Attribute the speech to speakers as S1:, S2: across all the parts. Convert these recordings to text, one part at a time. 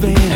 S1: moving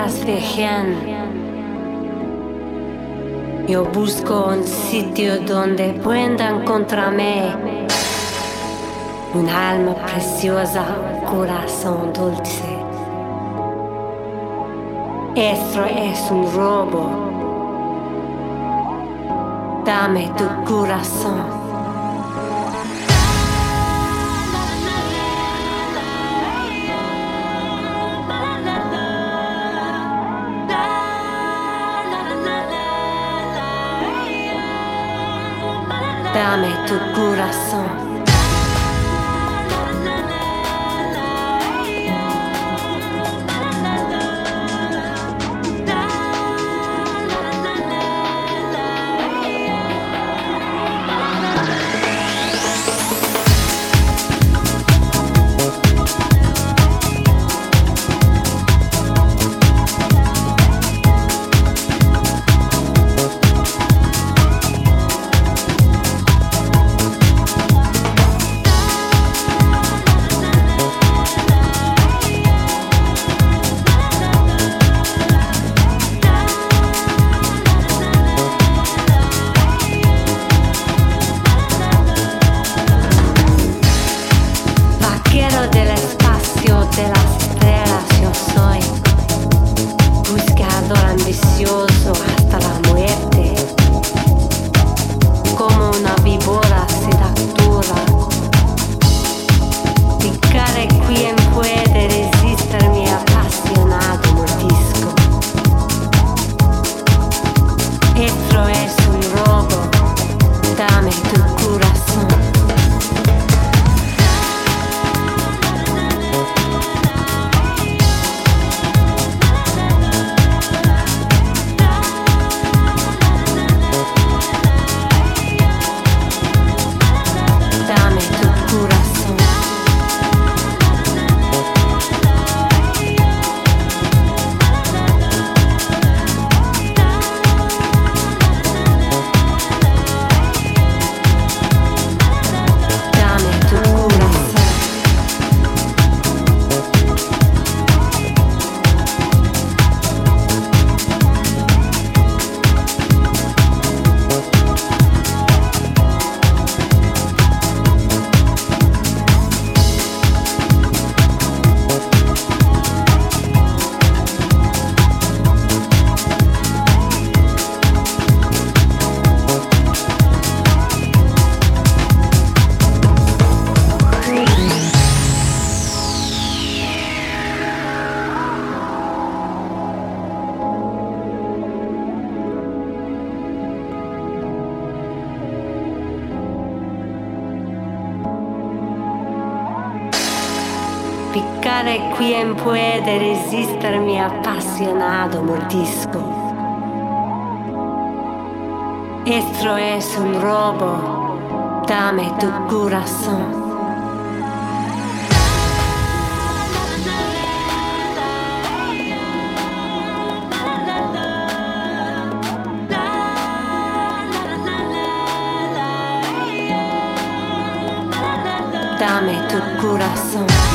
S1: mientras ellas viajan. Yo busco un sitio donde pueda encontrarme un alma preciosa, un corazón dulce. Esto es un robo. Dame tu corazón. Dame tu corazón. Apasionado mordisco? Esto es un robo, dame tu corazón. Dame tu corazón.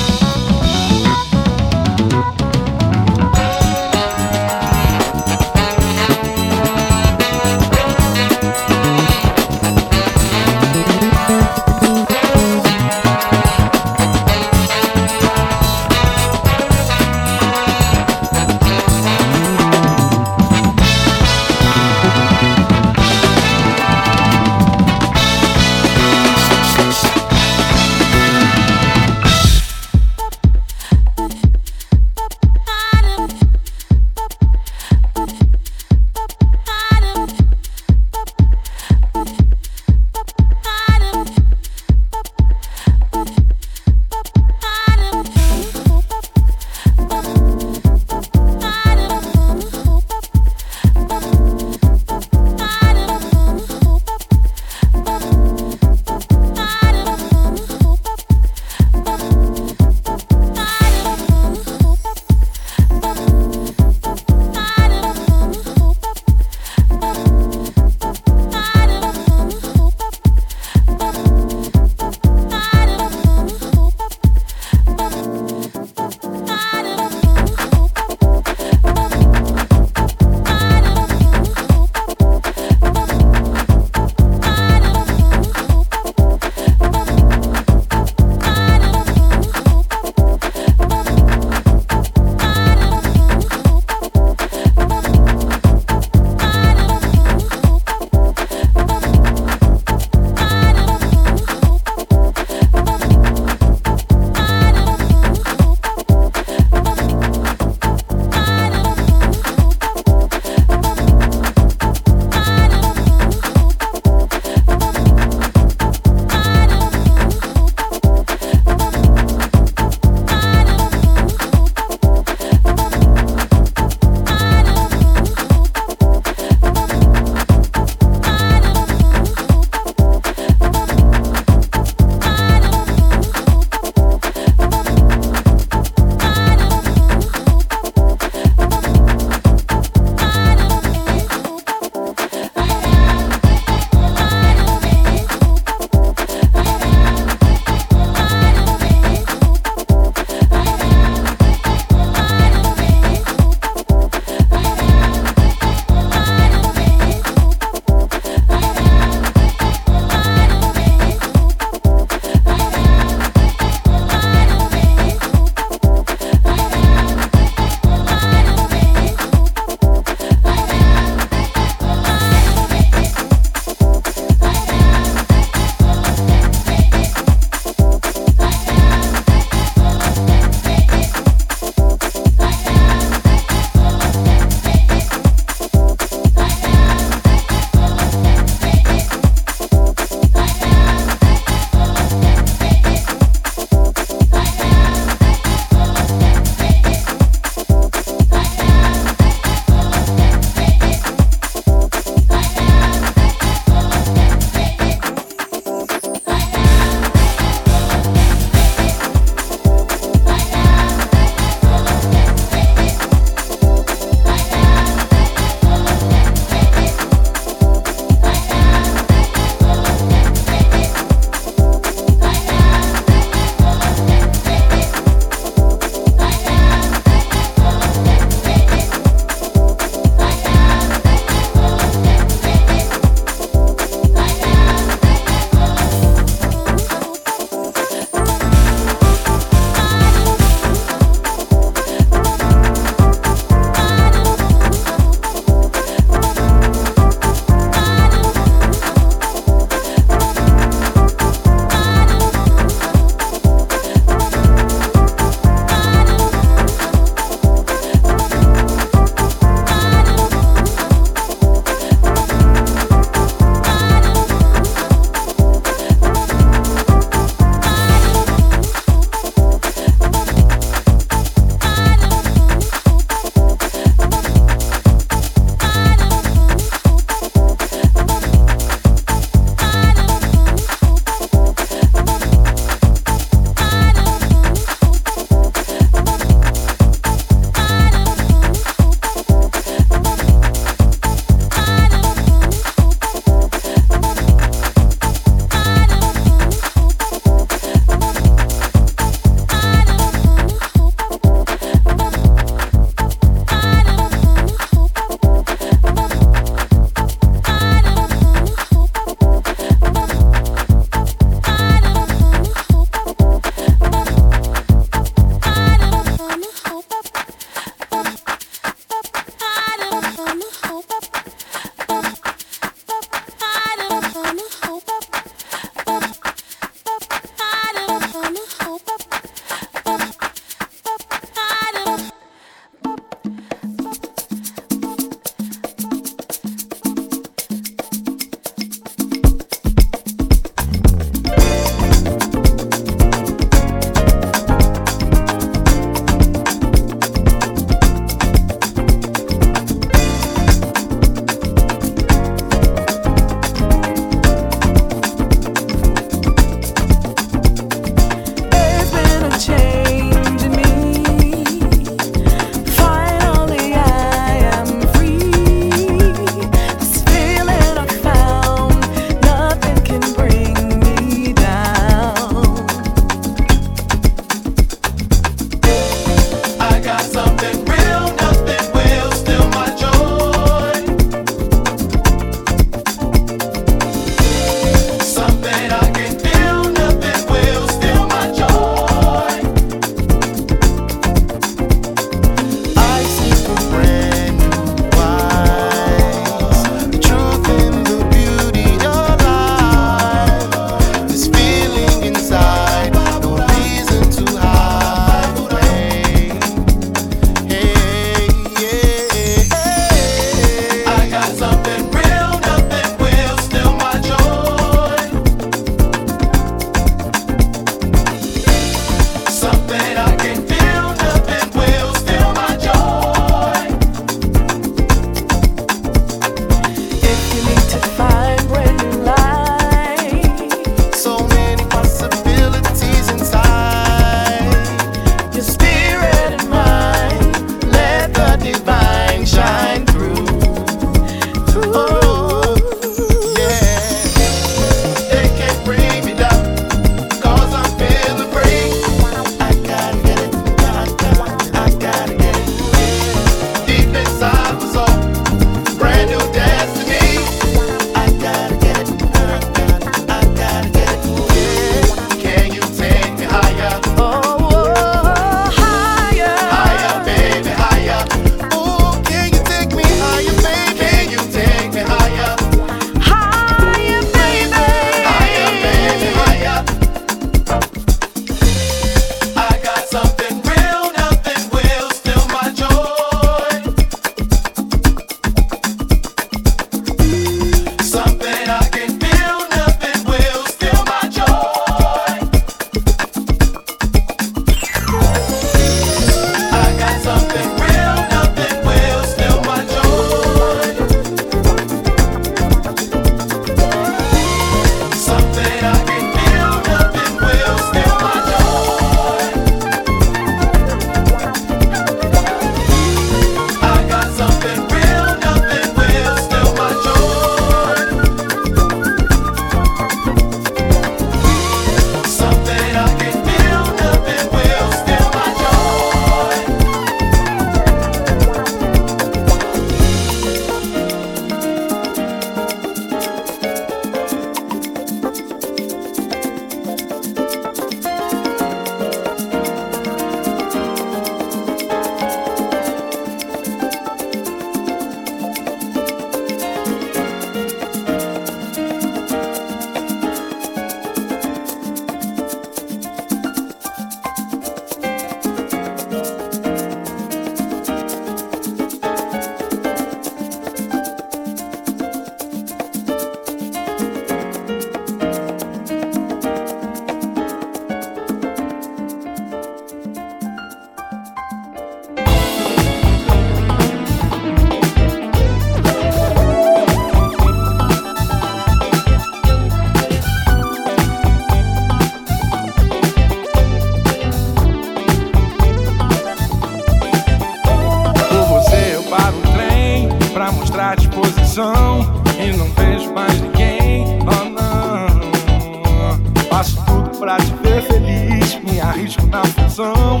S2: Função e não vejo mais ninguém. Oh não, faço tudo pra te ver feliz. Me arrisco na função,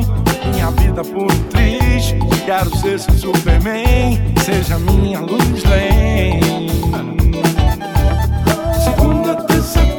S2: minha vida por triz. Quero ser seu Superman, seja minha luz lane.
S3: vida por